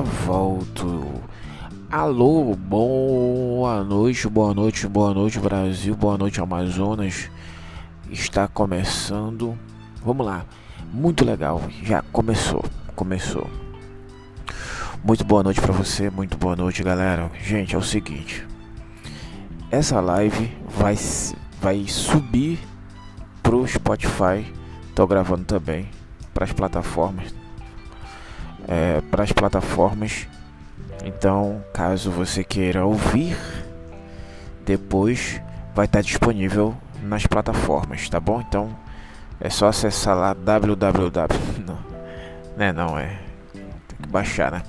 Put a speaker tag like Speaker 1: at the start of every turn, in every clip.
Speaker 1: volto. Alô, boa noite, boa noite, boa noite Brasil, boa noite Amazonas. Está começando. Vamos lá. Muito legal. Já começou. Começou. Muito boa noite para você, muito boa noite, galera. Gente, é o seguinte. Essa live vai vai subir pro Spotify. Tô gravando também para as plataformas é, para as plataformas. Então, caso você queira ouvir, depois vai estar disponível nas plataformas, tá bom? Então é só acessar lá www. Não, né? Não é. Tem que baixar, né?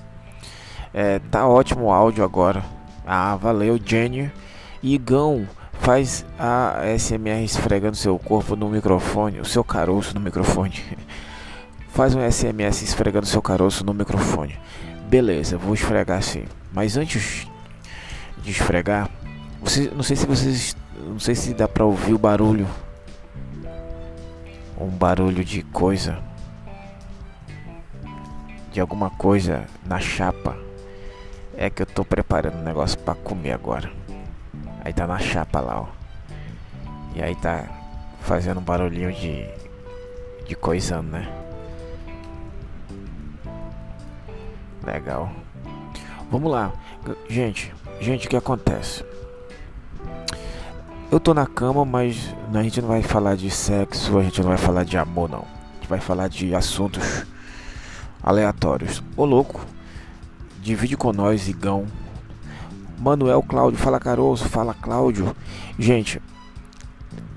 Speaker 1: É, tá ótimo o áudio agora. Ah, valeu, Jenny. Igão, faz a SMR esfregando seu corpo no microfone, o seu caroço no microfone. Faz um SMS esfregando seu caroço no microfone. Beleza, vou esfregar assim. Mas antes de esfregar, você, não sei se vocês, não sei se dá para ouvir o barulho. Um barulho de coisa, de alguma coisa na chapa. É que eu tô preparando um negócio para comer agora. Aí tá na chapa lá, ó. E aí tá fazendo um barulhinho de de coisando, né? Legal. Vamos lá. Gente, gente, o que acontece? Eu tô na cama, mas a gente não vai falar de sexo, a gente não vai falar de amor, não. A gente vai falar de assuntos aleatórios. Ô louco, divide com nós, Igão. Manuel Cláudio, fala Caroço, fala Cláudio. Gente,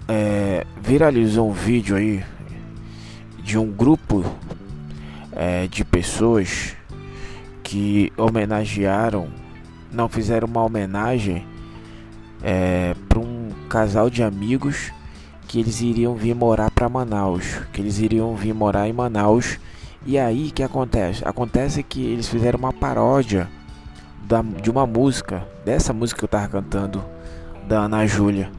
Speaker 1: é, viralizou um vídeo aí de um grupo é, de pessoas que homenagearam, não fizeram uma homenagem é, para um casal de amigos que eles iriam vir morar para Manaus, que eles iriam vir morar em Manaus. E aí que acontece? Acontece que eles fizeram uma paródia da, de uma música, dessa música que eu tava cantando, da Ana Júlia.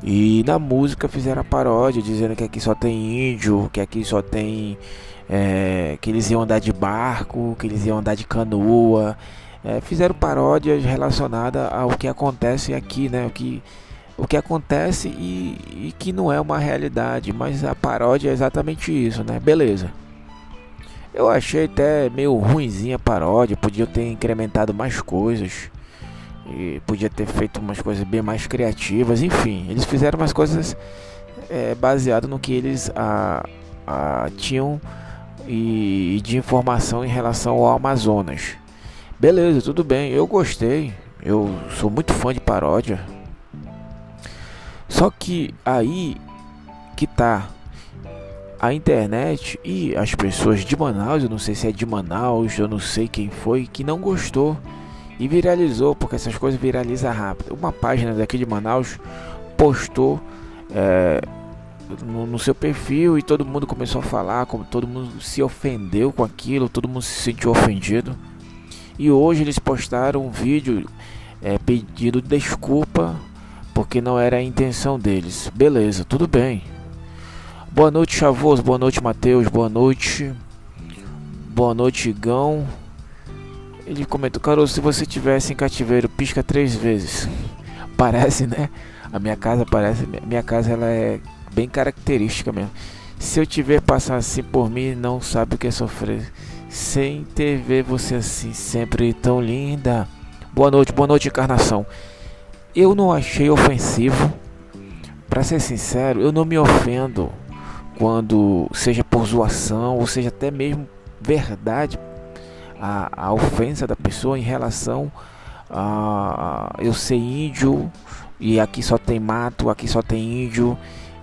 Speaker 1: E na música fizeram a paródia dizendo que aqui só tem índio, que aqui só tem é, que eles iam andar de barco, que eles iam andar de canoa. É, fizeram paródias relacionadas ao que acontece aqui, né? O que, o que acontece e, e que não é uma realidade, mas a paródia é exatamente isso, né? Beleza. Eu achei até meio ruimzinha a paródia, podia ter incrementado mais coisas. E podia ter feito umas coisas bem mais criativas, enfim, eles fizeram umas coisas é, baseado no que eles a, a, tinham e, de informação em relação ao Amazonas. Beleza, tudo bem, eu gostei. Eu sou muito fã de paródia. Só que aí que tá a internet e as pessoas de Manaus, eu não sei se é de Manaus, eu não sei quem foi, que não gostou e viralizou, porque essas coisas viralizam rápido. Uma página daqui de Manaus postou é, no, no, seu perfil e todo mundo começou a falar, como todo mundo se ofendeu com aquilo, todo mundo se sentiu ofendido. E hoje eles postaram um vídeo é, pedindo desculpa porque não era a intenção deles. Beleza, tudo bem. Boa noite, Chavoso. Boa noite, Matheus. Boa noite. Boa noite, Igão. Ele comentou, Caroso, se você tivesse em cativeiro, pisca três vezes. Parece, né? A minha casa parece. Minha casa ela é bem característica mesmo. Se eu tiver passar assim por mim, não sabe o que é sofrer. Sem ter ver você assim, sempre tão linda. Boa noite, boa noite, encarnação. Eu não achei ofensivo. Para ser sincero, eu não me ofendo quando seja por zoação ou seja até mesmo verdade a, a ofensa da pessoa em relação a, eu ser índio e aqui só tem mato, aqui só tem índio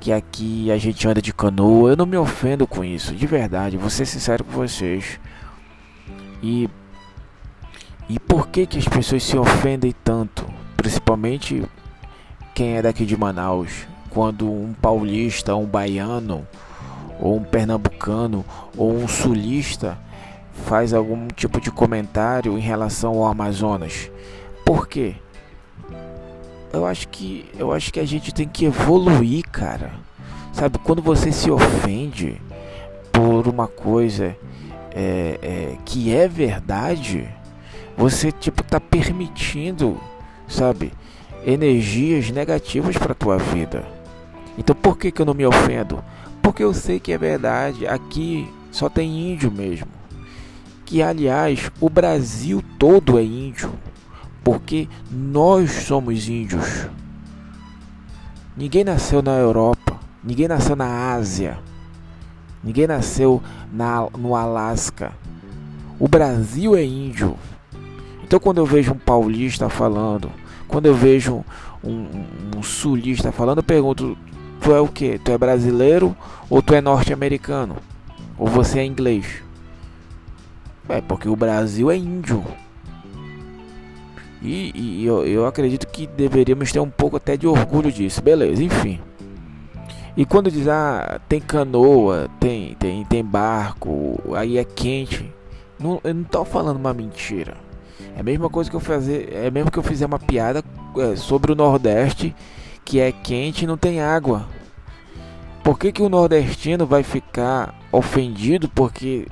Speaker 1: que aqui a gente anda de canoa. Eu não me ofendo com isso, de verdade. Vou ser sincero com vocês. E e por que que as pessoas se ofendem tanto, principalmente quem é daqui de Manaus, quando um paulista, um baiano, ou um pernambucano, ou um sulista faz algum tipo de comentário em relação ao Amazonas? Por quê? Eu acho que eu acho que a gente tem que evoluir, cara. Sabe, quando você se ofende por uma coisa é, é, que é verdade, você tipo tá permitindo, sabe, energias negativas para tua vida. Então por que que eu não me ofendo? Porque eu sei que é verdade. Aqui só tem índio mesmo. Que aliás, o Brasil todo é índio, porque nós somos índios. Ninguém nasceu na Europa, ninguém nasceu na Ásia, ninguém nasceu na, no Alasca. O Brasil é índio. Então quando eu vejo um paulista falando, quando eu vejo um, um, um sulista falando, eu pergunto: tu é o que? Tu é brasileiro ou tu é norte-americano? Ou você é inglês? É porque o Brasil é índio. E, e eu, eu acredito que deveríamos ter um pouco até de orgulho disso. Beleza, enfim. E quando diz, ah, tem canoa, tem, tem, tem barco, aí é quente. Não, eu não tô falando uma mentira. É a mesma coisa que eu fazer, é mesmo que eu fizer uma piada é, sobre o Nordeste, que é quente e não tem água. Por que, que o nordestino vai ficar ofendido porque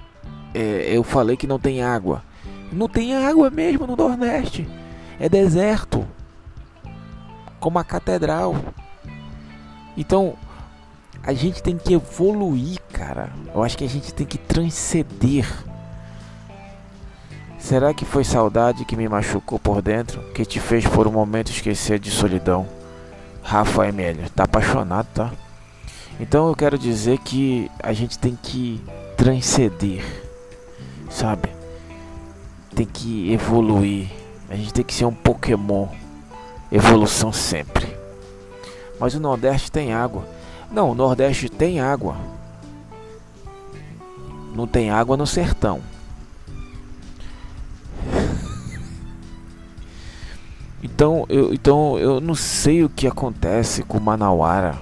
Speaker 1: é, eu falei que não tem água? Não tem água mesmo no Nordeste. É deserto. Como a catedral. Então, a gente tem que evoluir, cara. Eu acho que a gente tem que transcender. Será que foi saudade que me machucou por dentro? Que te fez por um momento esquecer de solidão? Rafa Emílio, tá apaixonado, tá? Então eu quero dizer que a gente tem que transcender, sabe? Tem que evoluir. A gente tem que ser um Pokémon. Evolução sempre. Mas o Nordeste tem água. Não, o Nordeste tem água. Não tem água no sertão. Então eu, então eu não sei o que acontece com Manauara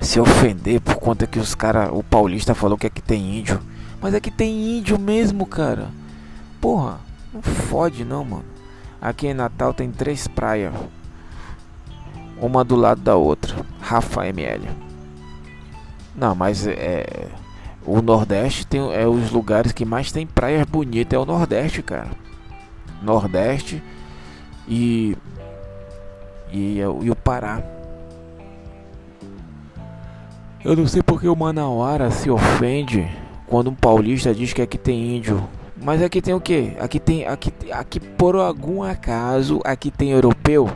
Speaker 1: se ofender por conta que os cara, o paulista falou que aqui tem índio. Mas aqui tem índio mesmo, cara. Porra, não fode não, mano. Aqui em Natal tem três praias. Uma do lado da outra. Rafa ML. Não, mas é. O Nordeste tem é os lugares que mais tem praias bonitas. É o Nordeste, cara. Nordeste e. E, e o Pará. Eu não sei porque o Manauara se ofende quando um paulista diz que aqui tem índio. Mas aqui tem o que? Aqui tem. Aqui, aqui por algum acaso aqui tem europeu.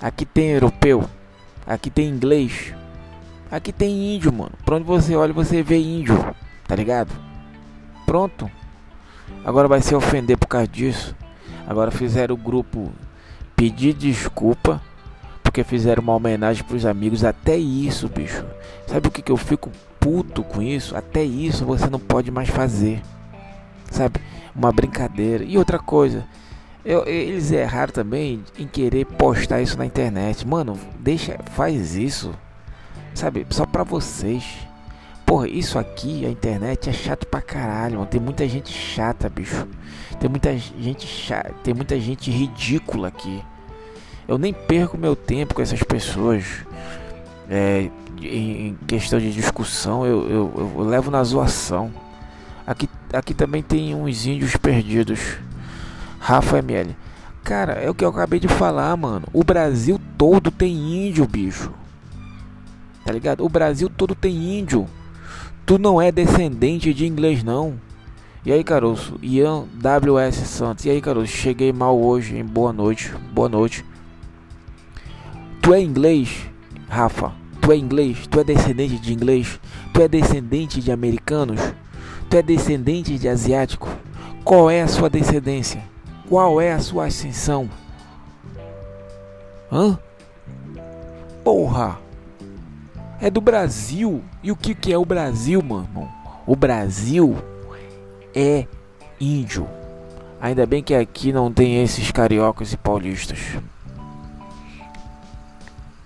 Speaker 1: Aqui tem europeu. Aqui tem inglês. Aqui tem índio, mano. Pra onde você olha, você vê índio. Tá ligado? Pronto. Agora vai se ofender por causa disso. Agora fizeram o grupo pedir desculpa porque fizeram uma homenagem pros amigos. Até isso, bicho. Sabe o que, que eu fico puto com isso? Até isso você não pode mais fazer. Sabe? Uma brincadeira. E outra coisa. Eu, eles erraram também em querer postar isso na internet. Mano, deixa, faz isso. Sabe? Só pra vocês. Porra, isso aqui, a internet é chato pra caralho, mano. Tem muita gente chata, bicho. Tem muita gente chata, tem muita gente ridícula aqui. Eu nem perco meu tempo com essas pessoas. É, em questão de discussão, eu, eu, eu, levo na zoação. Aqui, aqui também tem uns índios perdidos. Rafa ML. Cara, é o que eu acabei de falar, mano. O Brasil todo tem índio, bicho. Tá ligado? O Brasil todo tem índio. Tu não é descendente de inglês, não. E aí, caroço? Ian WS Santos. E aí, caroço? Cheguei mal hoje, hein? Boa noite. Boa noite. Tu é inglês, Rafa? Tu é inglês? Tu é descendente de inglês? Tu é descendente de americanos? Tu é descendente de asiático? Qual é a sua descendência? Qual é a sua ascensão? Hã? Porra! É do Brasil. E o que, que é o Brasil, mano? O Brasil é índio. Ainda bem que aqui não tem esses cariocas e paulistas.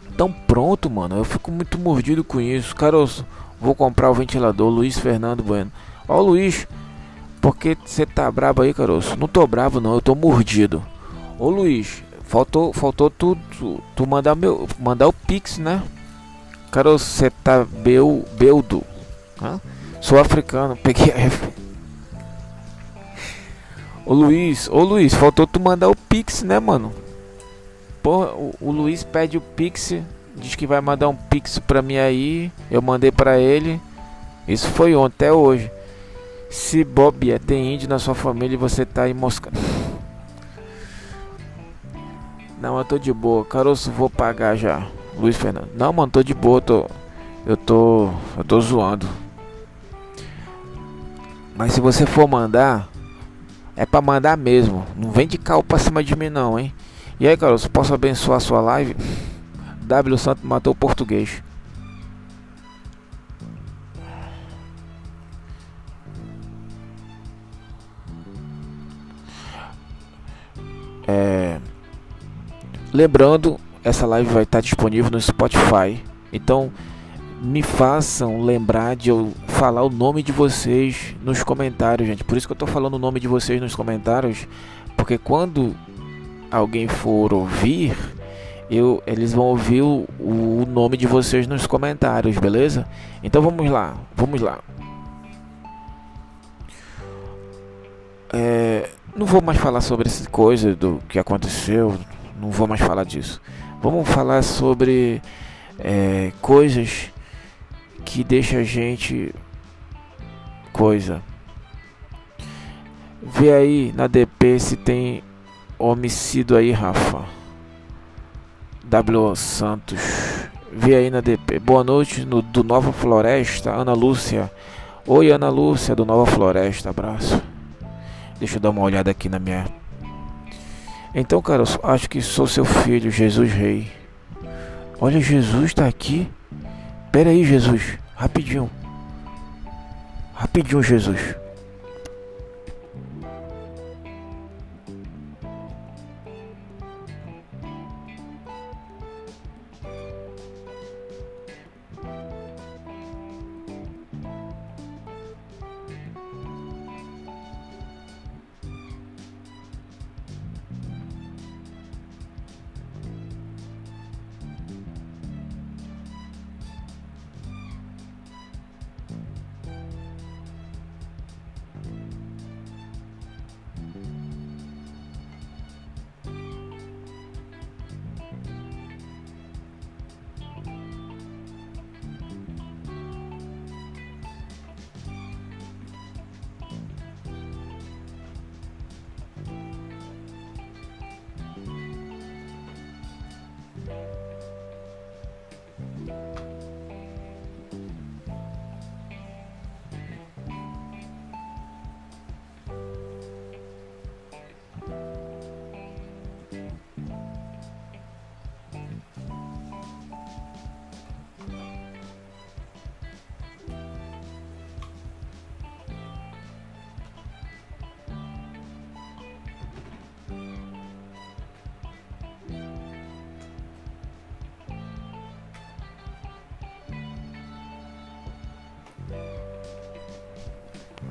Speaker 1: Então pronto, mano. Eu fico muito mordido com isso. Cara, eu vou comprar o ventilador. Luiz Fernando Bueno. Ó, Luiz. Porque você tá brabo aí, caroço? Não tô bravo não, eu tô mordido. Ô Luiz, faltou, faltou tu, tu, tu, mandar meu, mandar o pix, né? Caroço, você tá beu, beldo, Hã? Sou africano, peguei referência. Ô Luiz, ô Luiz, faltou tu mandar o Pix, né, mano? Porra, o, o Luiz pede o Pix, diz que vai mandar um Pix pra mim aí. Eu mandei pra ele. Isso foi ontem, até hoje. Se Bob é, tem índio na sua família e você tá aí moscando. Não, eu tô de boa. Caroço, vou pagar já. Luiz Fernando. Não, mano, tô de boa. Tô, eu tô. Eu tô zoando. Mas se você for mandar, é pra mandar mesmo. Não vem de cal pra cima de mim, não, hein? E aí, Caroço, posso abençoar sua live? W Santo matou o português. Lembrando, essa live vai estar disponível no Spotify. Então, me façam lembrar de eu falar o nome de vocês nos comentários, gente. Por isso que eu estou falando o nome de vocês nos comentários, porque quando alguém for ouvir, eu, eles vão ouvir o, o nome de vocês nos comentários, beleza? Então vamos lá, vamos lá. É, não vou mais falar sobre essa coisa do que aconteceu, não vou mais falar disso. Vamos falar sobre é, coisas que deixa a gente coisa. Vê aí na DP se tem homicídio aí, Rafa. W Santos. Vê aí na DP. Boa noite no, do Nova Floresta, Ana Lúcia. Oi, Ana Lúcia do Nova Floresta. Abraço. Deixa eu dar uma olhada aqui na minha. Então, cara, eu acho que sou seu filho, Jesus Rei. Olha, Jesus está aqui. Pera aí, Jesus. Rapidinho. Rapidinho, Jesus.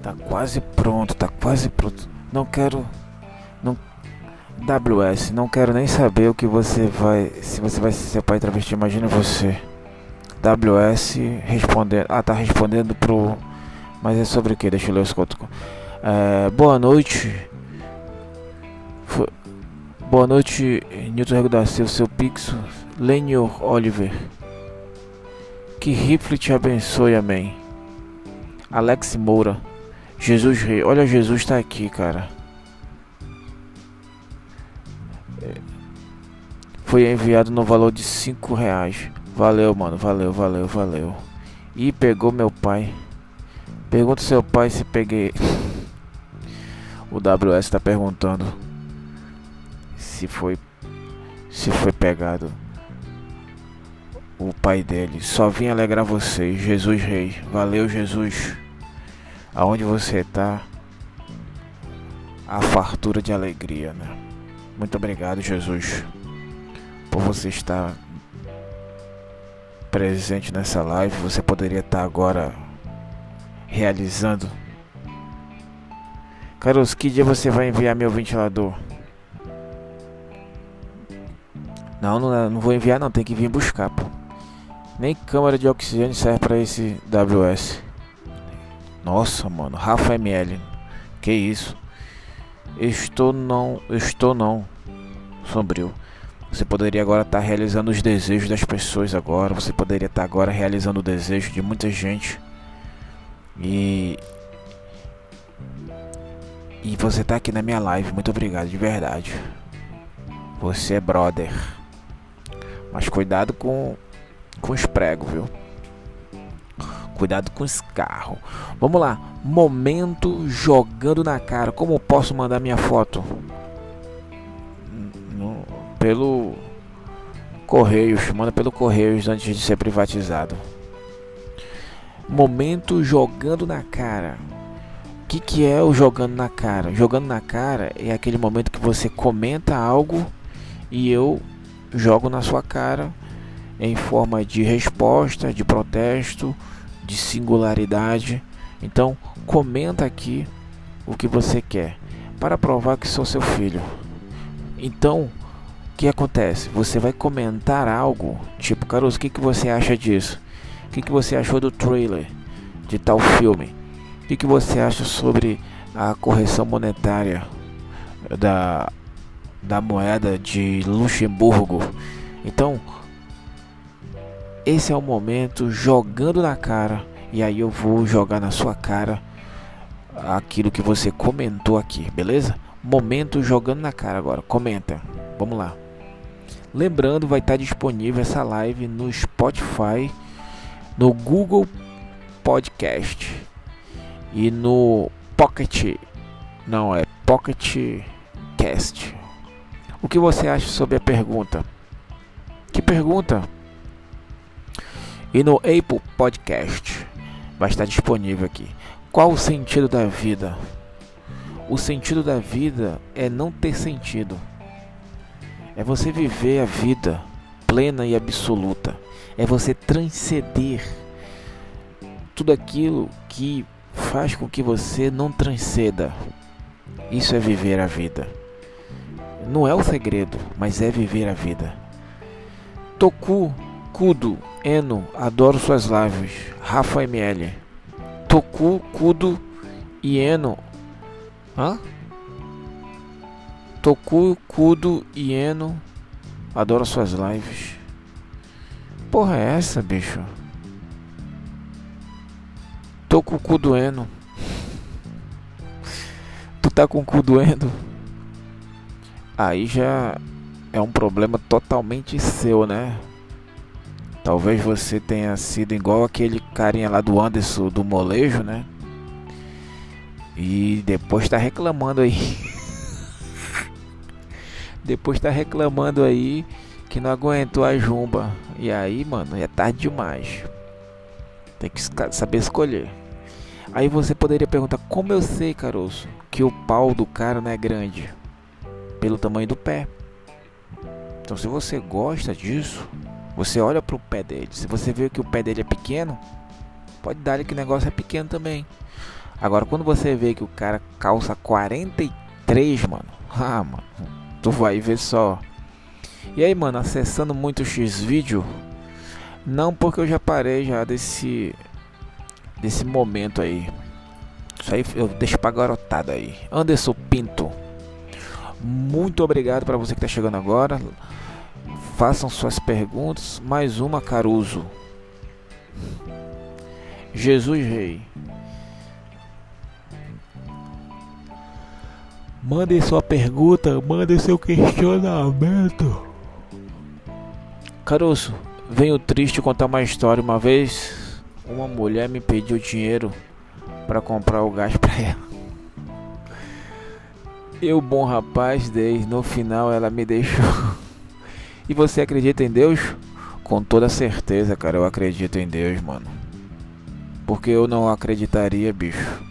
Speaker 1: Tá quase pronto, tá quase pronto. Não quero. Não. WS, não quero nem saber o que você vai. Se você vai ser seu pai travesti, imagina você. WS respondendo. Ah, tá respondendo pro. Mas é sobre o que? Deixa eu ler os contos. É, boa noite. Boa noite, Newton Rego da Silva, seu Pixo. Lenio Oliver. Que rifle te abençoe, amém. Alex Moura. Jesus Rei. Olha, Jesus está aqui, cara. Foi enviado no valor de 5 reais. Valeu, mano. Valeu, valeu, valeu. E pegou meu pai. Pergunta seu pai se peguei. O WS está perguntando se foi se foi pegado o pai dele. Só vim alegrar vocês, Jesus Rei. Valeu, Jesus aonde você está, a fartura de alegria, né? Muito obrigado, Jesus, por você estar presente nessa live. Você poderia estar agora realizando. Carlos, que dia você vai enviar meu ventilador? Não, não, não vou enviar não, tem que vir buscar, pô. Nem câmara de oxigênio serve para esse WS. Nossa, mano, Rafa ML. Que isso? Estou não, estou não. Sombrio. Você poderia agora estar tá realizando os desejos das pessoas agora. Você poderia estar tá agora realizando o desejo de muita gente. E e você tá aqui na minha live. Muito obrigado, de verdade. Você é brother. Mas cuidado com com os pregos, viu? Cuidado com os carros. Vamos lá. Momento jogando na cara. Como posso mandar minha foto? No, pelo Correios. Manda pelo Correios antes de ser privatizado. Momento jogando na cara. O que, que é o jogando na cara? Jogando na cara é aquele momento que você comenta algo e eu jogo na sua cara em forma de resposta, de protesto de singularidade. Então, comenta aqui o que você quer para provar que sou seu filho. Então, o que acontece? Você vai comentar algo, tipo, Caruso, o que, que você acha disso? O que, que você achou do trailer de tal filme? O que, que você acha sobre a correção monetária da, da moeda de Luxemburgo? Então, esse é o momento jogando na cara e aí eu vou jogar na sua cara aquilo que você comentou aqui, beleza? Momento jogando na cara agora. Comenta. Vamos lá. Lembrando, vai estar disponível essa live no Spotify, no Google Podcast e no Pocket. Não, é Pocket Cast. O que você acha sobre a pergunta? Que pergunta? E no Apple Podcast. Vai estar disponível aqui. Qual o sentido da vida? O sentido da vida é não ter sentido. É você viver a vida plena e absoluta. É você transcender tudo aquilo que faz com que você não transceda. Isso é viver a vida. Não é o segredo, mas é viver a vida. Toku Kudo, Eno, adoro suas lives. Rafa ML. Toku, Kudo e Eno. Hã? Toku, Kudo e Eno, adoro suas lives. Porra é essa, bicho? Tô com o cu doendo. Tu tá com o cu doendo? Aí já é um problema totalmente seu, né? Talvez você tenha sido igual aquele carinha lá do Anderson do molejo, né? E depois tá reclamando aí. depois tá reclamando aí que não aguentou a jumba. E aí, mano, é tarde demais. Tem que saber escolher. Aí você poderia perguntar: Como eu sei, caroço, que o pau do cara não é grande? Pelo tamanho do pé. Então, se você gosta disso, você olha para o pé dele. Se você vê que o pé dele é pequeno, pode dar que o negócio é pequeno também. Agora, quando você vê que o cara calça 43, mano, ah, mano, tu vai ver só. E aí, mano, acessando muito o X-Vídeo, não porque eu já parei já desse desse momento aí. Isso aí eu deixo pra garotada aí. Anderson Pinto. Muito obrigado para você que tá chegando agora. Façam suas perguntas. Mais uma, Caruso. Jesus Rei. Mande sua pergunta, mande seu questionamento. Caruso, venho triste contar uma história. Uma vez, uma mulher me pediu dinheiro para comprar o gás para ela. Eu, bom rapaz, dei. No final, ela me deixou. E você acredita em Deus? Com toda certeza, cara, eu acredito em Deus, mano. Porque eu não acreditaria, bicho.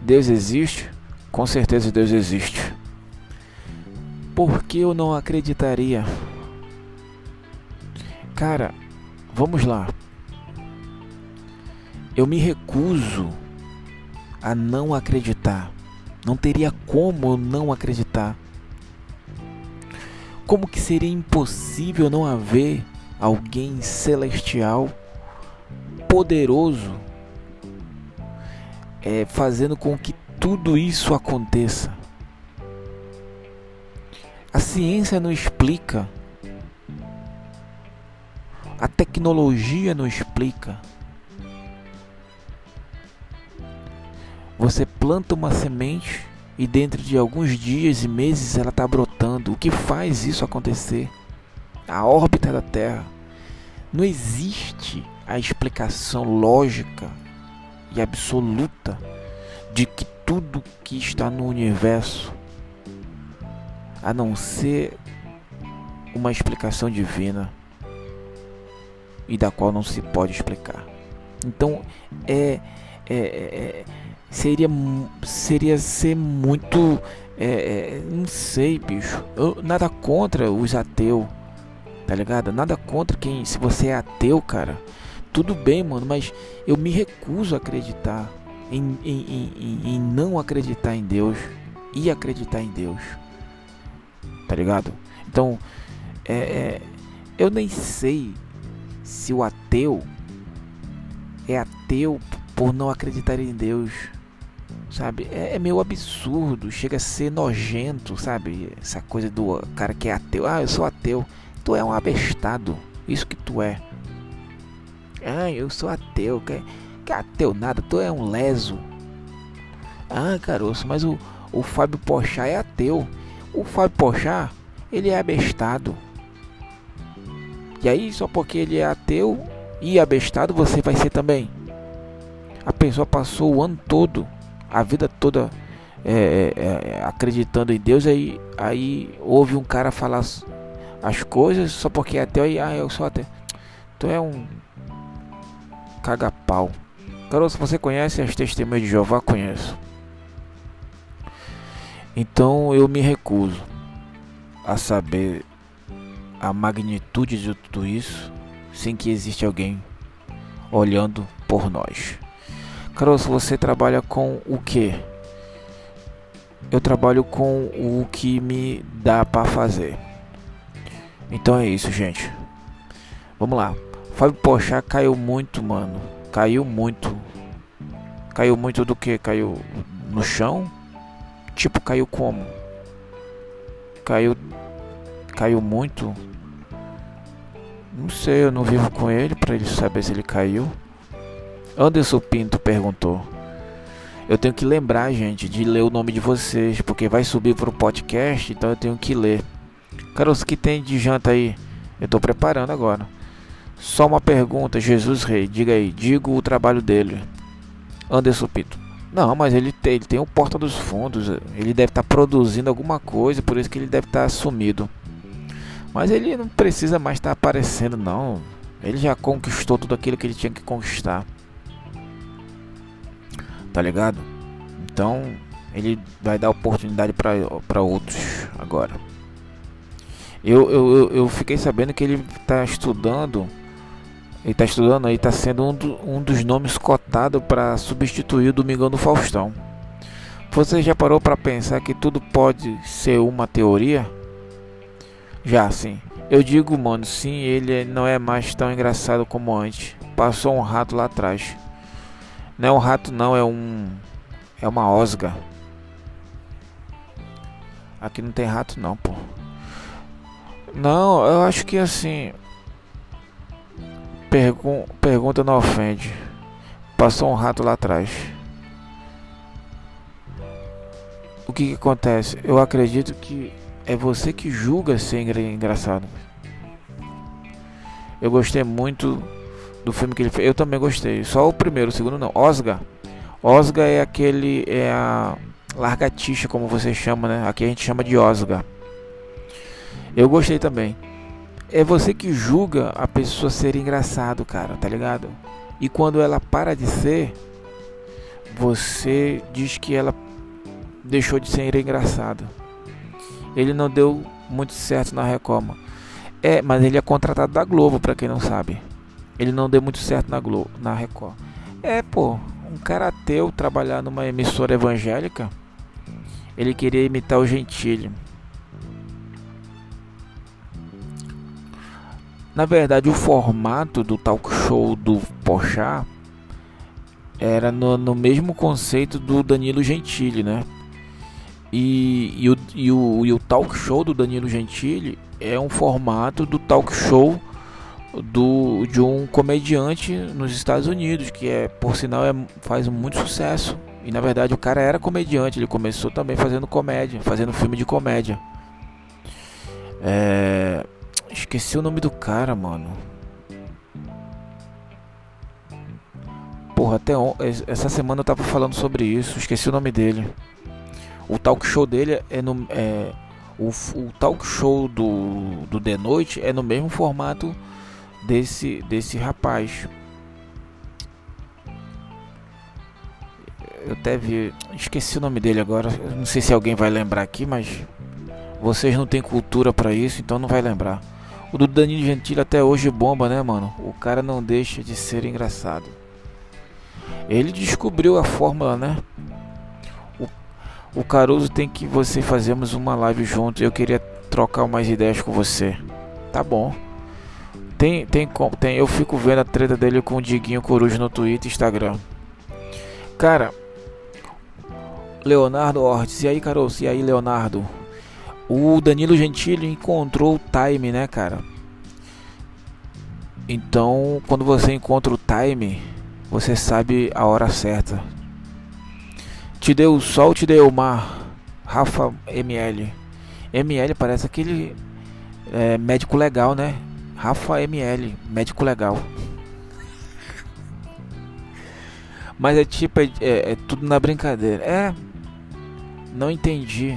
Speaker 1: Deus existe? Com certeza Deus existe. Por que eu não acreditaria? Cara, vamos lá. Eu me recuso a não acreditar. Não teria como eu não acreditar. Como que seria impossível não haver alguém celestial, poderoso, é, fazendo com que tudo isso aconteça. A ciência não explica. A tecnologia não explica. Você planta uma semente e dentro de alguns dias e meses ela está brotando. O que faz isso acontecer? A órbita da Terra. Não existe a explicação lógica e absoluta de que tudo que está no universo, a não ser uma explicação divina e da qual não se pode explicar. Então é, é, é seria seria ser muito é, é, não sei bicho. Eu, nada contra os ateus tá ligado? Nada contra quem se você é ateu cara tudo bem mano mas eu me recuso a acreditar em, em, em, em não acreditar em Deus e acreditar em Deus tá ligado? Então é, é eu nem sei se o ateu é ateu por não acreditar em Deus sabe? É, é, meio absurdo, chega a ser nojento, sabe? Essa coisa do cara que é ateu. Ah, eu sou ateu. Tu é um abestado. Isso que tu é. Ah, eu sou ateu. Que, que ateu nada, tu é um leso. Ah, caroço, mas o, o Fábio Pochá é ateu. O Fábio Pochá, ele é abestado. E aí, só porque ele é ateu e abestado, você vai ser também. A pessoa passou o ano todo a vida toda é, é, é, acreditando em Deus, aí, aí ouve um cara falar as coisas só porque é ateu e ah, eu sou ateu. Tu é um caga-pau. Caroço, você conhece as testemunhas de Jeová? Conheço. Então eu me recuso a saber a magnitude de tudo isso sem que exista alguém olhando por nós. Caroço, você trabalha com o que? Eu trabalho com o que me dá para fazer. Então é isso, gente. Vamos lá. Fábio Pochá caiu muito, mano. Caiu muito. Caiu muito do que? Caiu no chão? Tipo, caiu como? Caiu. Caiu muito. Não sei, eu não vivo com ele para ele saber se ele caiu. Anderson Pinto perguntou. Eu tenho que lembrar, gente, de ler o nome de vocês, porque vai subir para o podcast, então eu tenho que ler. Caros, que tem de janta aí? Eu estou preparando agora. Só uma pergunta, Jesus Rei, diga aí, digo o trabalho dele. Anderson Pinto. Não, mas ele tem, ele tem o Porta dos Fundos, ele deve estar tá produzindo alguma coisa, por isso que ele deve estar tá sumido. Mas ele não precisa mais estar tá aparecendo, não. Ele já conquistou tudo aquilo que ele tinha que conquistar tá ligado? Então ele vai dar oportunidade para outros agora. Eu, eu, eu fiquei sabendo que ele está estudando, ele está estudando aí, está sendo um, do, um dos nomes cotados para substituir o Domingão do Faustão. Você já parou para pensar que tudo pode ser uma teoria? Já sim. Eu digo, mano, sim, ele não é mais tão engraçado como antes. Passou um rato lá atrás. Não é um rato não, é um é uma osga. Aqui não tem rato não, pô. Não, eu acho que assim pergun pergunta não ofende. Passou um rato lá atrás. O que, que acontece? Eu acredito que é você que julga ser engraçado. Eu gostei muito do filme que ele fez. Eu também gostei. Só o primeiro, o segundo não. Osga. Osga é aquele. É a largatixa, como você chama, né? Aqui a gente chama de Osga. Eu gostei também. É você que julga a pessoa ser engraçado, cara, tá ligado? E quando ela para de ser, você diz que ela deixou de ser engraçado. Ele não deu muito certo na Recoma. É, mas ele é contratado da Globo, para quem não sabe ele não deu muito certo na Globo, na Record. É, pô, um cara ateu trabalhar numa emissora evangélica, ele queria imitar o Gentili. Na verdade, o formato do talk show do Pochá era no, no mesmo conceito do Danilo Gentili, né? E, e, o, e, o, e o talk show do Danilo Gentili é um formato do talk show do, de um comediante nos Estados Unidos, que é, por sinal, é, faz muito sucesso. E na verdade o cara era comediante, ele começou também fazendo comédia, fazendo filme de comédia. É... Esqueci o nome do cara, mano. Porra, até on... essa semana eu tava falando sobre isso, esqueci o nome dele. O talk show dele é no. É... O, o talk show do, do The Noite é no mesmo formato desse, desse rapaz. Eu até vi. Esqueci o nome dele agora. Não sei se alguém vai lembrar aqui, mas. Vocês não têm cultura para isso, então não vai lembrar. O do Danilo Gentili até hoje bomba, né, mano? O cara não deixa de ser engraçado. Ele descobriu a fórmula, né? O, o Caruso tem que você fazermos uma live junto. Eu queria trocar umas ideias com você. Tá bom. Tem, tem, tem, eu fico vendo a treta dele com o Diguinho Coruja no Twitter e Instagram. Cara, Leonardo Ortiz, e aí, Caroço? E aí, Leonardo? O Danilo Gentili encontrou o time, né, cara? Então, quando você encontra o time, você sabe a hora certa. Te deu o sol, te deu o mar. Rafa ML. ML parece aquele é, médico legal, né? Rafa ML, médico legal. Mas é tipo, é, é, é tudo na brincadeira. É. Não entendi.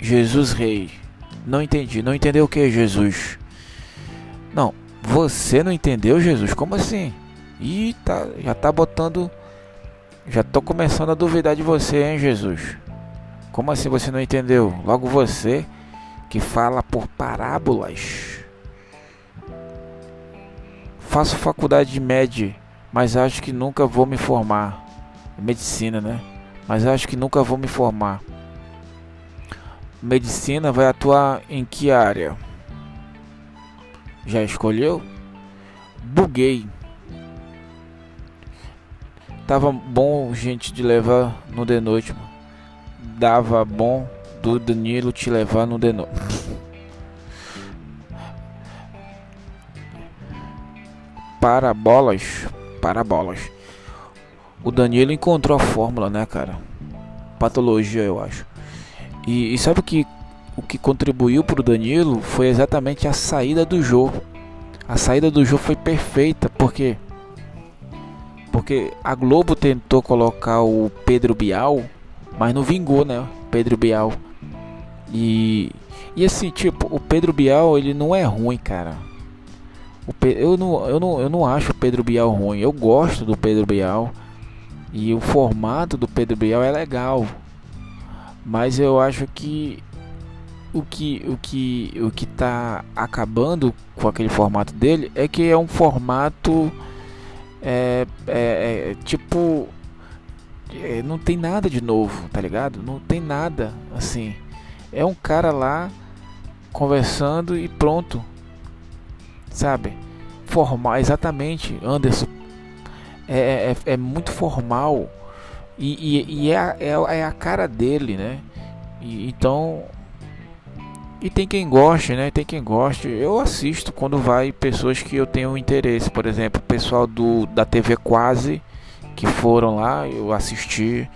Speaker 1: Jesus Rei. Não entendi. Não entendeu o que, Jesus? Não, você não entendeu, Jesus? Como assim? Ih, tá, já tá botando. Já tô começando a duvidar de você, hein, Jesus? Como assim você não entendeu? Logo você que fala por parábolas. Faço faculdade de média, mas acho que nunca vou me formar. Medicina, né? Mas acho que nunca vou me formar. Medicina vai atuar em que área? Já escolheu? Buguei. Tava bom, gente, de levar no de noite. Dava bom do Danilo te levar no de noite. Parabolas. Parabolas. O Danilo encontrou a fórmula, né, cara? Patologia, eu acho. E, e sabe o que, o que contribuiu para o Danilo foi exatamente a saída do jogo. A saída do jogo foi perfeita, porque porque a Globo tentou colocar o Pedro Bial, mas não vingou, né? Pedro Bial. E e assim, tipo, o Pedro Bial, ele não é ruim, cara. Eu, não, eu, não, eu não acho o Pedro Bial ruim. Eu gosto do Pedro Bial. E o formato do Pedro Bial é legal. Mas eu acho que o que o que o que tá acabando com aquele formato dele é que é um formato é, é, é tipo é, não tem nada de novo, tá ligado? Não tem nada assim. É um cara lá conversando e pronto, sabe? Formal, exatamente, Anderson. É, é, é muito formal e, e, e é, a, é, é, a cara dele, né? E, então. E tem quem goste, né? Tem quem goste. Eu assisto quando vai pessoas que eu tenho interesse. Por exemplo, o pessoal do, da TV Quase que foram lá, eu assisti.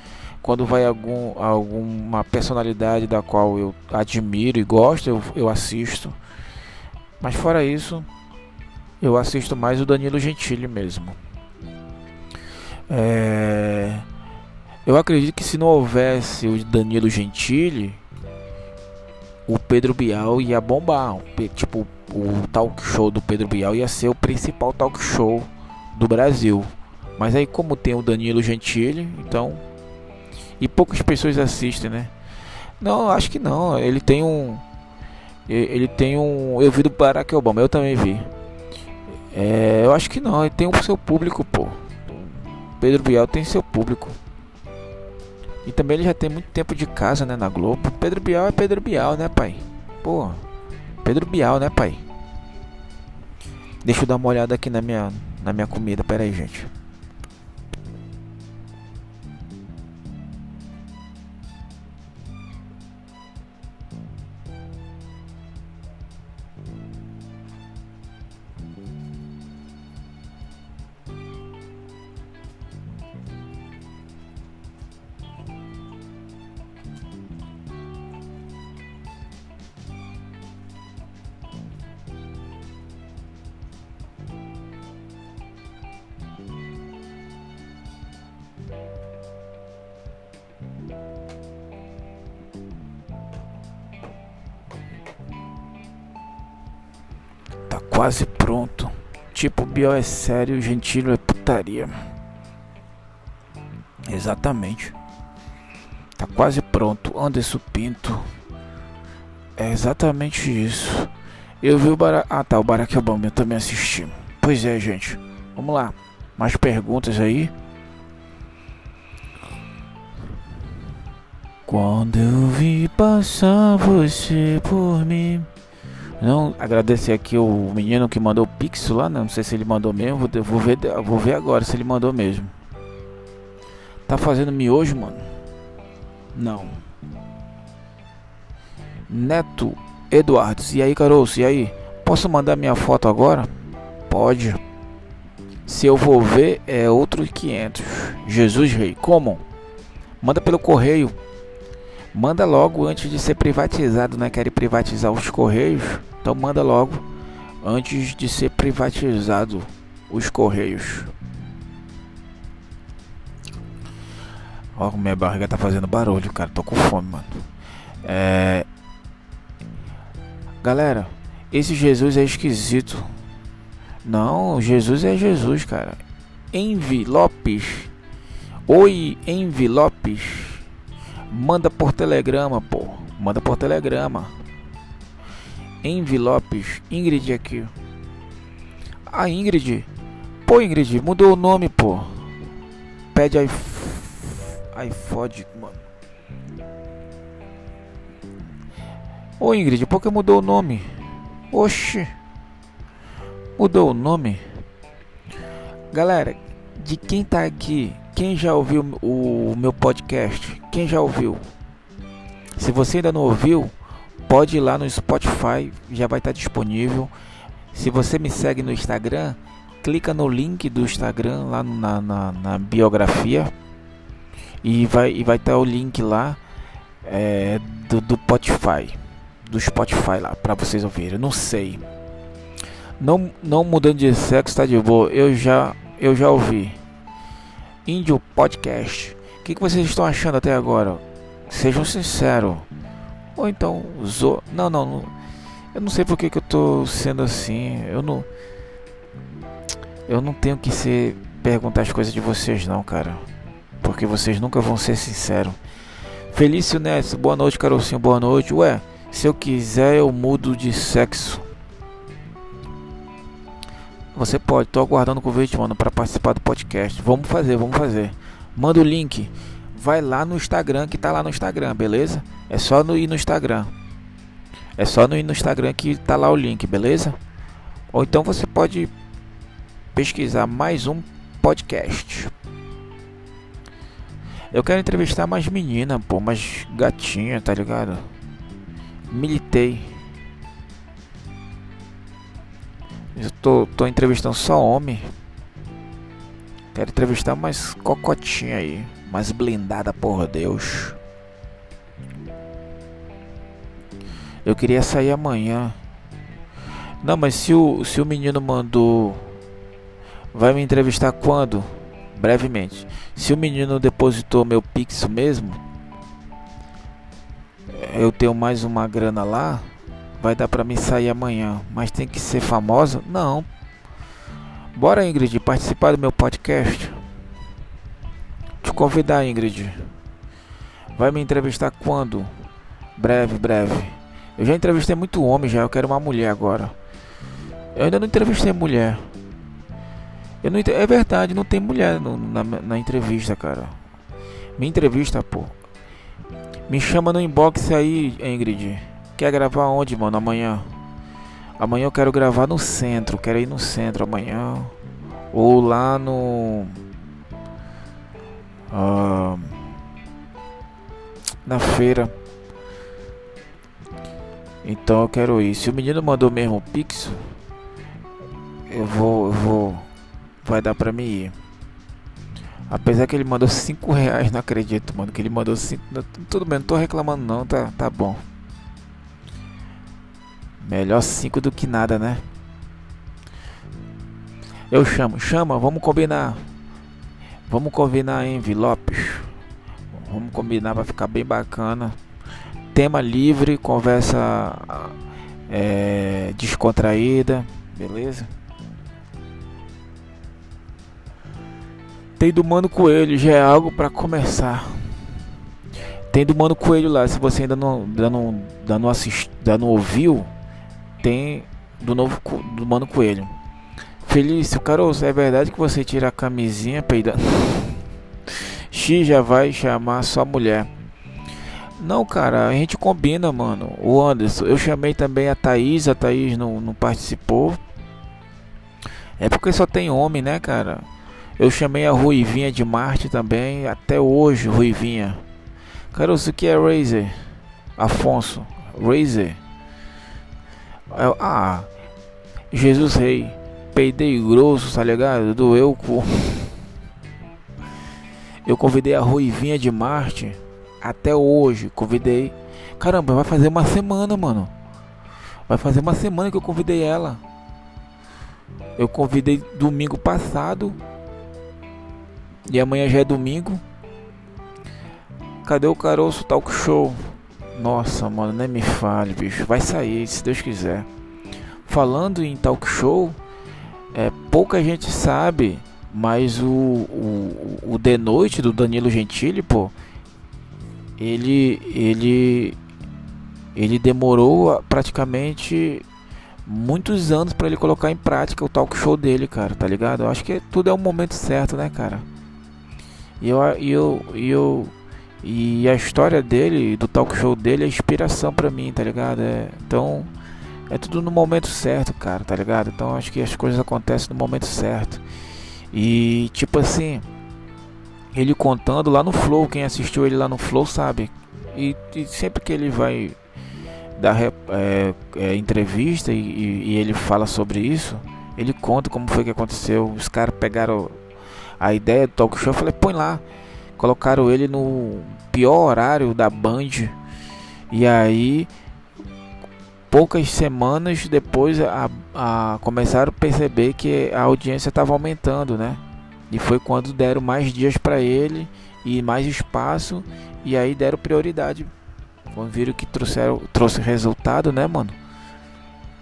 Speaker 1: Quando vai algum, alguma personalidade da qual eu admiro e gosto, eu, eu assisto. Mas fora isso, eu assisto mais o Danilo Gentili mesmo. É... Eu acredito que se não houvesse o Danilo Gentili, o Pedro Bial ia bombar. Tipo, o talk show do Pedro Bial ia ser o principal talk show do Brasil. Mas aí como tem o Danilo Gentili, então e poucas pessoas assistem, né? Não, acho que não. Ele tem um ele tem um eu vi do Barack Obama, eu também vi. É, eu acho que não, ele tem o seu público, pô. Pedro Bial tem seu público. E também ele já tem muito tempo de casa, né, na Globo. Pedro Bial é Pedro Bial, né, pai? Pô, Pedro Bial, né, pai? Deixa eu dar uma olhada aqui na minha, na minha comida, pera aí, gente. Quase pronto. Tipo, Biel é sério, Gentilho é putaria. Exatamente. Tá quase pronto. Anderson Pinto. É exatamente isso. Eu vi o Barack. Ah tá, o Barack Obama eu também assisti. Pois é, gente. Vamos lá. Mais perguntas aí. Quando eu vi passar você por mim. Não, agradecer aqui o menino que mandou o pix lá, não sei se ele mandou mesmo, vou, vou, ver, vou ver agora se ele mandou mesmo. Tá fazendo miojo, mano? Não. Neto Eduardo, e aí, caroço, e aí? Posso mandar minha foto agora? Pode. Se eu vou ver, é outros 500. Jesus Rei, como? Manda pelo correio. Manda logo antes de ser privatizado, né? Querem privatizar os correios, então manda logo antes de ser privatizado os correios. Ó, minha barriga tá fazendo barulho, cara. Tô com fome, mano. É... Galera, esse Jesus é esquisito. Não, Jesus é Jesus, cara. Envelopes. Oi, envelopes. Manda por telegrama, pô. Manda por telegrama. Envelopes. Ingrid aqui. A Ingrid. Pô, Ingrid, mudou o nome, pô. Pede iPod, mano. Ô Ingrid, por que mudou o nome? Oxi. Mudou o nome? Galera, de quem tá aqui quem já ouviu o meu podcast? Quem já ouviu? Se você ainda não ouviu, pode ir lá no Spotify, já vai estar disponível. Se você me segue no Instagram, clica no link do Instagram lá na, na, na biografia e vai e vai estar o link lá é, do, do Spotify, do Spotify lá para vocês ouvirem. não sei. Não, não mudando de sexo, tá de boa. Eu já eu já ouvi. Índio Podcast. O que, que vocês estão achando até agora? Sejam sinceros. Ou então, zo... não, não, não, eu não sei por que, eu tô sendo assim. Eu não. Eu não tenho que ser perguntar as coisas de vocês não, cara. Porque vocês nunca vão ser sinceros. Felício Neto, boa noite, Carolcinho, boa noite. Ué, se eu quiser eu mudo de sexo. Você pode, tô aguardando o convite, mano, para participar do podcast. Vamos fazer, vamos fazer. Manda o link. Vai lá no Instagram que tá lá no Instagram, beleza? É só no ir no Instagram. É só no ir no Instagram que tá lá o link, beleza? Ou então você pode pesquisar mais um podcast. Eu quero entrevistar mais menina, pô, mais gatinha, tá ligado? Militei. Eu tô, tô entrevistando só homem. Quero entrevistar mais cocotinha aí. Mais blindada por Deus. Eu queria sair amanhã. Não, mas se o, se o menino mandou. Vai me entrevistar quando? Brevemente. Se o menino depositou meu pix mesmo. Eu tenho mais uma grana lá vai dar para mim sair amanhã, mas tem que ser famosa? Não. Bora, Ingrid, participar do meu podcast. Te convidar, Ingrid. Vai me entrevistar quando? Breve, breve. Eu já entrevistei muito homem já, eu quero uma mulher agora. Eu ainda não entrevistei mulher. Eu não, é verdade, não tem mulher no, na, na entrevista, cara. Me entrevista, pô. Me chama no inbox aí, Ingrid. Quer gravar onde, mano? Amanhã. Amanhã eu quero gravar no centro. Quero ir no centro amanhã. Ou lá no. Uh, na feira. Então eu quero ir. Se o menino mandou mesmo o Pix, eu vou. Eu vou. Vai dar pra mim ir. Apesar que ele mandou 5 reais, não acredito, mano. Que ele mandou 5. Tudo bem, não tô reclamando não, tá, tá bom. Melhor 5 do que nada, né? Eu chamo, chama, vamos combinar. Vamos combinar envelopes. Vamos combinar para ficar bem bacana. Tema livre, conversa é, descontraída. Beleza? Tem do Mano Coelho, já é algo para começar. Tem do Mano Coelho lá, se você ainda não, ainda não, ainda não, assist, ainda não ouviu, tem do novo do Mano Coelho. Felício, Caroço, é verdade que você tira a camisinha peidando? X já vai chamar sua mulher. Não, cara, a gente combina, mano. O Anderson, eu chamei também a Thaís, a Thaís não, não participou. É porque só tem homem, né, cara? Eu chamei a Ruivinha de Marte também, até hoje, Ruivinha. Cara, o que é Razer? Afonso, Razer. Ah, Jesus Rei, peidei grosso, tá ligado? Doeu o cu. Eu convidei a Ruivinha de Marte até hoje. Convidei. Caramba, vai fazer uma semana, mano. Vai fazer uma semana que eu convidei ela. Eu convidei domingo passado. E amanhã já é domingo. Cadê o caroço talk show? Nossa, mano, nem me fale, bicho. Vai sair, se Deus quiser. Falando em talk show, é, pouca gente sabe, mas o, o, o The Noite do Danilo Gentili, pô, ele, ele, ele demorou praticamente muitos anos para ele colocar em prática o talk show dele, cara, tá ligado? Eu acho que tudo é o momento certo, né, cara? E eu, e eu, e eu, e a história dele, do talk show dele, é inspiração para mim, tá ligado? É, então, é tudo no momento certo, cara, tá ligado? Então, acho que as coisas acontecem no momento certo. E, tipo assim, ele contando lá no Flow, quem assistiu ele lá no Flow sabe. E, e sempre que ele vai dar é, é, entrevista e, e, ele fala sobre isso, ele conta como foi que aconteceu. Os caras pegaram a ideia do talk show, eu falei, põe lá. Colocaram ele no pior horário da Band. E aí, poucas semanas depois, a, a começaram a perceber que a audiência estava aumentando, né? E foi quando deram mais dias para ele e mais espaço. E aí deram prioridade. Quando viram que trouxeram, trouxe resultado, né, mano?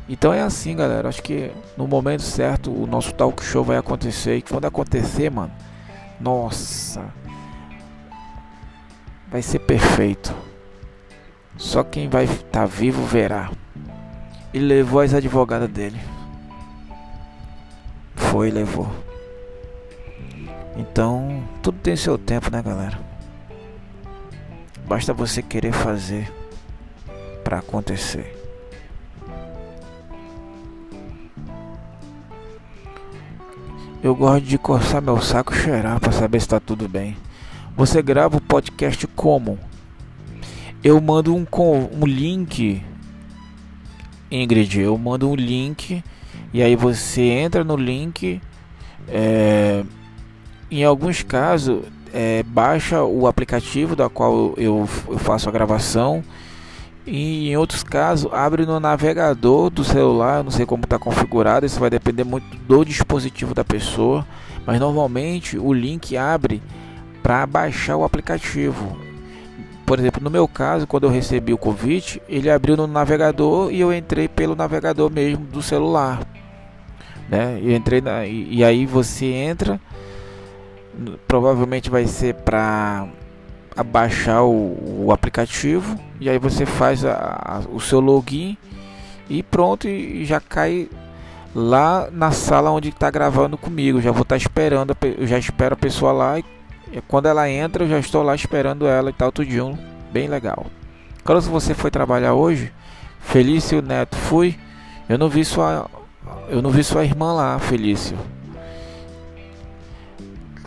Speaker 1: Então é assim, galera. Acho que no momento certo o nosso talk show vai acontecer. E quando acontecer, mano, nossa, vai ser perfeito. Só quem vai estar tá vivo verá. Ele levou as advogadas dele. Foi, levou. Então, tudo tem seu tempo, né, galera? Basta você querer fazer para acontecer. Eu gosto de coçar meu saco e cheirar para saber se está tudo bem. Você grava o podcast como? Eu mando um, um link, Ingrid. Eu mando um link e aí você entra no link. É, em alguns casos, é, baixa o aplicativo da qual eu, eu faço a gravação e em outros casos, abre no navegador do celular, não sei como está configurado, isso vai depender muito do dispositivo da pessoa, mas normalmente o link abre para baixar o aplicativo. Por exemplo, no meu caso, quando eu recebi o convite, ele abriu no navegador e eu entrei pelo navegador mesmo do celular. Né? Eu entrei na, e, e aí você entra, provavelmente vai ser para baixar o, o, aplicativo e aí você faz a, a, o seu login e pronto e já cai lá na sala onde está gravando comigo. Já vou estar tá esperando, eu já espero a pessoa lá e quando ela entra eu já estou lá esperando ela e tal tudinho, bem legal. Quando você foi trabalhar hoje, Felício Neto fui, eu não vi sua eu não vi sua irmã lá, Felício.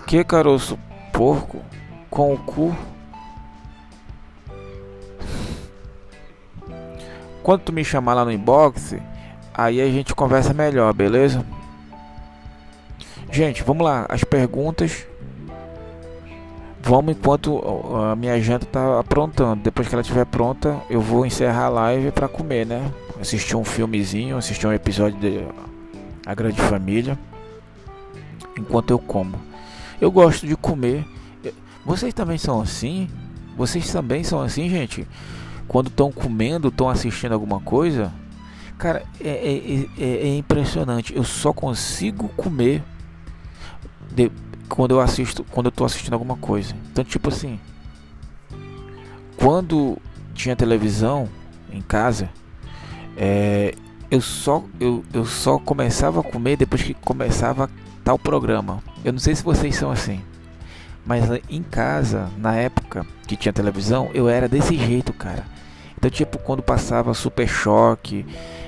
Speaker 1: Que caroço porco com o cu Quando tu me chamar lá no inbox, aí a gente conversa melhor, beleza? Gente, vamos lá, as perguntas. Vamos enquanto a minha janta tá aprontando. Depois que ela estiver pronta, eu vou encerrar a live para comer, né? Assistir um filmezinho, assistir um episódio de A Grande Família. Enquanto eu como. Eu gosto de comer. Vocês também são assim? Vocês também são assim, gente? quando estão comendo, estão assistindo alguma coisa, Cara, é, é, é, é impressionante. Eu só consigo comer de, quando eu assisto, quando eu tô assistindo alguma coisa. Então, tipo assim, quando tinha televisão em casa, é, eu só eu, eu só começava a comer depois que começava tal programa. Eu não sei se vocês são assim, mas em casa, na época que tinha televisão, eu era desse jeito, cara. Então, tipo, quando passava Super Choque,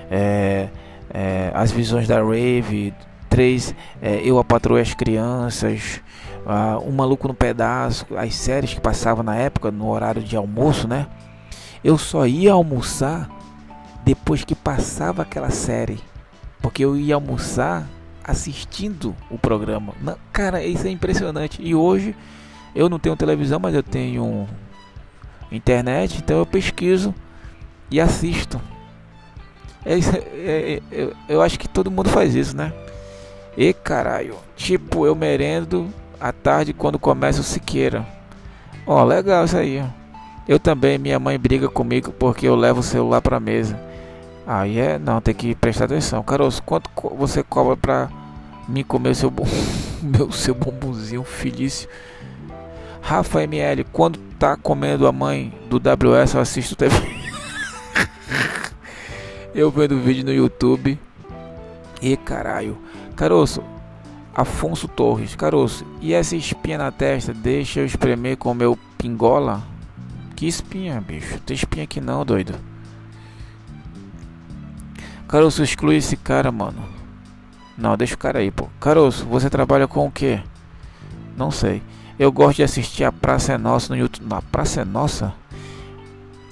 Speaker 1: é, é, as visões da Rave, três, é, Eu a Patroa as Crianças, uh, Um Maluco no Pedaço, as séries que passavam na época, no horário de almoço, né? Eu só ia almoçar depois que passava aquela série. Porque eu ia almoçar assistindo o programa. Cara, isso é impressionante. E hoje eu não tenho televisão, mas eu tenho internet, então eu pesquiso e assisto. É, é, é, eu acho que todo mundo faz isso, né? E caralho, tipo, eu merendo à tarde quando começa o Siqueira. Ó, oh, legal isso aí. Eu também, minha mãe briga comigo porque eu levo o celular pra mesa. Aí é, não, tem que prestar atenção. Caroço, quanto você cobra pra me comer seu bom, meu seu bombonzinho felício? Rafa ML, quando tá comendo a mãe do WS, eu assisto TV. eu vendo vídeo no YouTube. E caralho. Caroço, Afonso Torres, caroço, e essa espinha na testa deixa eu espremer com meu pingola? Que espinha, bicho? Tem espinha aqui não, doido. Caroço, exclui esse cara, mano. Não, deixa o cara aí, pô. Caroço, você trabalha com o quê? Não sei. Eu gosto de assistir a Praça é Nossa no YouTube. Na Praça é Nossa?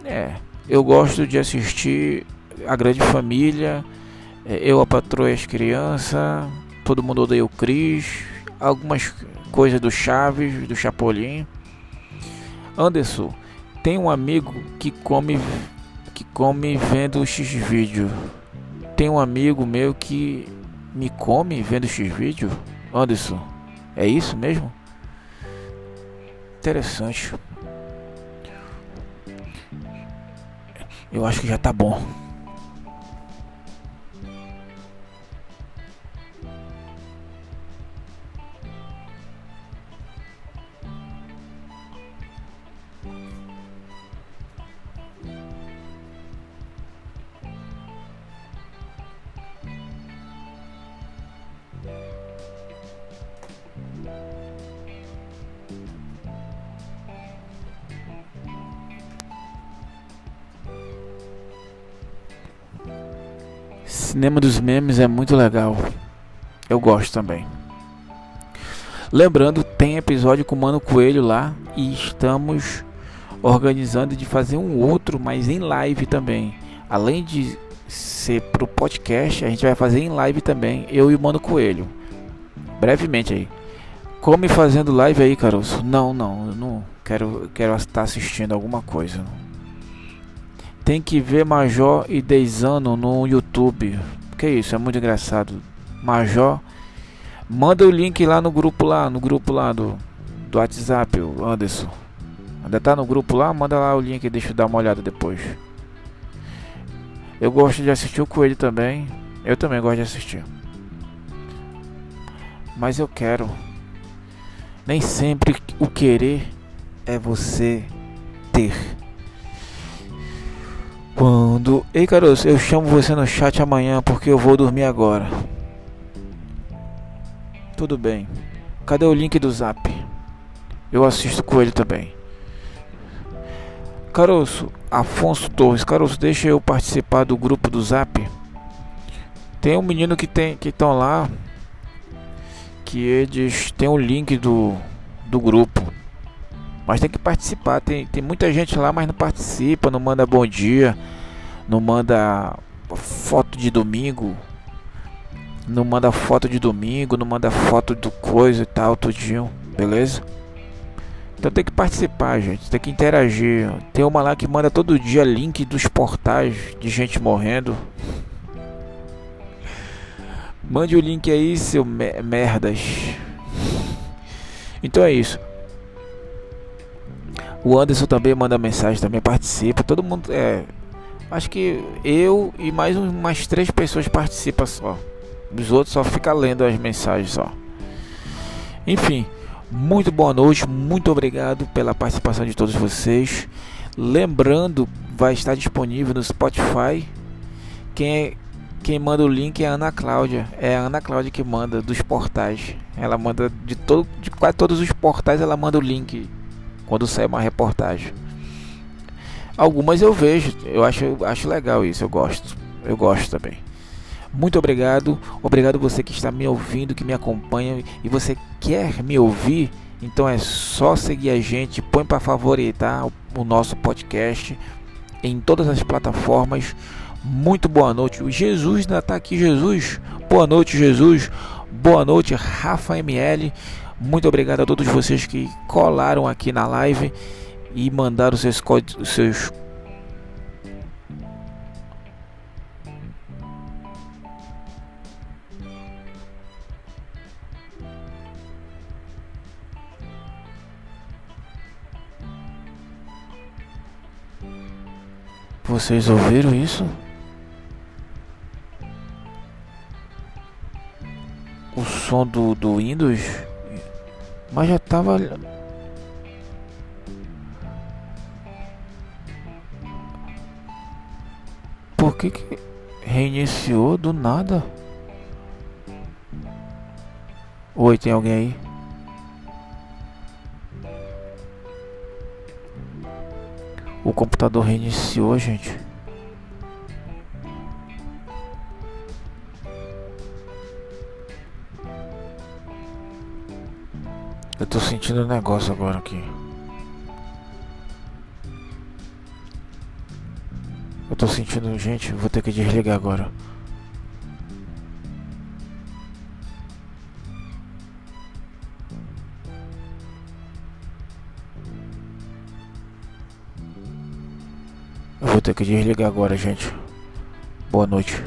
Speaker 1: É. Eu gosto de assistir A Grande Família. É, eu, a Patroa e as Crianças. Todo mundo odeia o Cris. Algumas coisas do Chaves, do Chapolin. Anderson, tem um amigo que come que come vendo X-vídeo tem um amigo meu que me come vendo X-Vídeo. Anderson, é isso mesmo? Interessante. Eu acho que já tá bom. Cinema dos memes é muito legal. Eu gosto também. Lembrando, tem episódio com o Mano Coelho lá e estamos organizando de fazer um outro, mas em live também. Além de ser pro podcast, a gente vai fazer em live também, eu e o Mano Coelho. Brevemente aí. Come fazendo live aí, Caroço? Não, não, eu não quero, quero estar assistindo alguma coisa. Tem que ver Major e Deizano no YouTube. Que isso, é muito engraçado. Major, manda o link lá no grupo lá, no grupo lá do, do WhatsApp, o Anderson. Ainda tá no grupo lá? Manda lá o link, deixa eu dar uma olhada depois. Eu gosto de assistir o Coelho também. Eu também gosto de assistir. Mas eu quero. Nem sempre o querer é você ter. Quando. Ei, caroço, eu chamo você no chat amanhã porque eu vou dormir agora. Tudo bem. Cadê o link do zap? Eu assisto com ele também. Caroço, Afonso Torres, Caroço, deixa eu participar do grupo do Zap. Tem um menino que tem que estão lá que eles tem o link do do grupo. Mas tem que participar. Tem, tem muita gente lá, mas não participa, não manda bom dia, não manda foto de domingo, não manda foto de domingo, não manda foto do coisa e tal, tudinho, beleza? Então tem que participar, gente, tem que interagir. Tem uma lá que manda todo dia link dos portais de gente morrendo. Mande o link aí, seu merdas. Então é isso. O Anderson também manda mensagem, também participa. Todo mundo é. Acho que eu e mais umas três pessoas participam só. Os outros só ficam lendo as mensagens só. Enfim, muito boa noite, muito obrigado pela participação de todos vocês. Lembrando, vai estar disponível no Spotify. Quem, é, quem manda o link é a Ana Cláudia. É a Ana Cláudia que manda dos portais. Ela manda de, todo, de quase todos os portais, ela manda o link quando sai uma reportagem. Algumas eu vejo, eu acho, acho legal isso, eu gosto. Eu gosto também. Muito obrigado. Obrigado você que está me ouvindo, que me acompanha e você quer me ouvir, então é só seguir a gente, põe para favoritar o nosso podcast em todas as plataformas. Muito boa noite. O Jesus ainda está aqui, Jesus. Boa noite, Jesus. Boa noite, Rafa ML. Muito obrigado a todos vocês que colaram aqui na live e mandaram seus códigos, seus Vocês ouviram isso? O som do, do Windows? Mas já tava. Por que, que reiniciou do nada? Oi, tem alguém aí? O computador reiniciou, gente. Tô sentindo um negócio agora aqui. Eu tô sentindo, gente, vou ter que desligar agora. Eu vou ter que desligar agora, gente. Boa noite.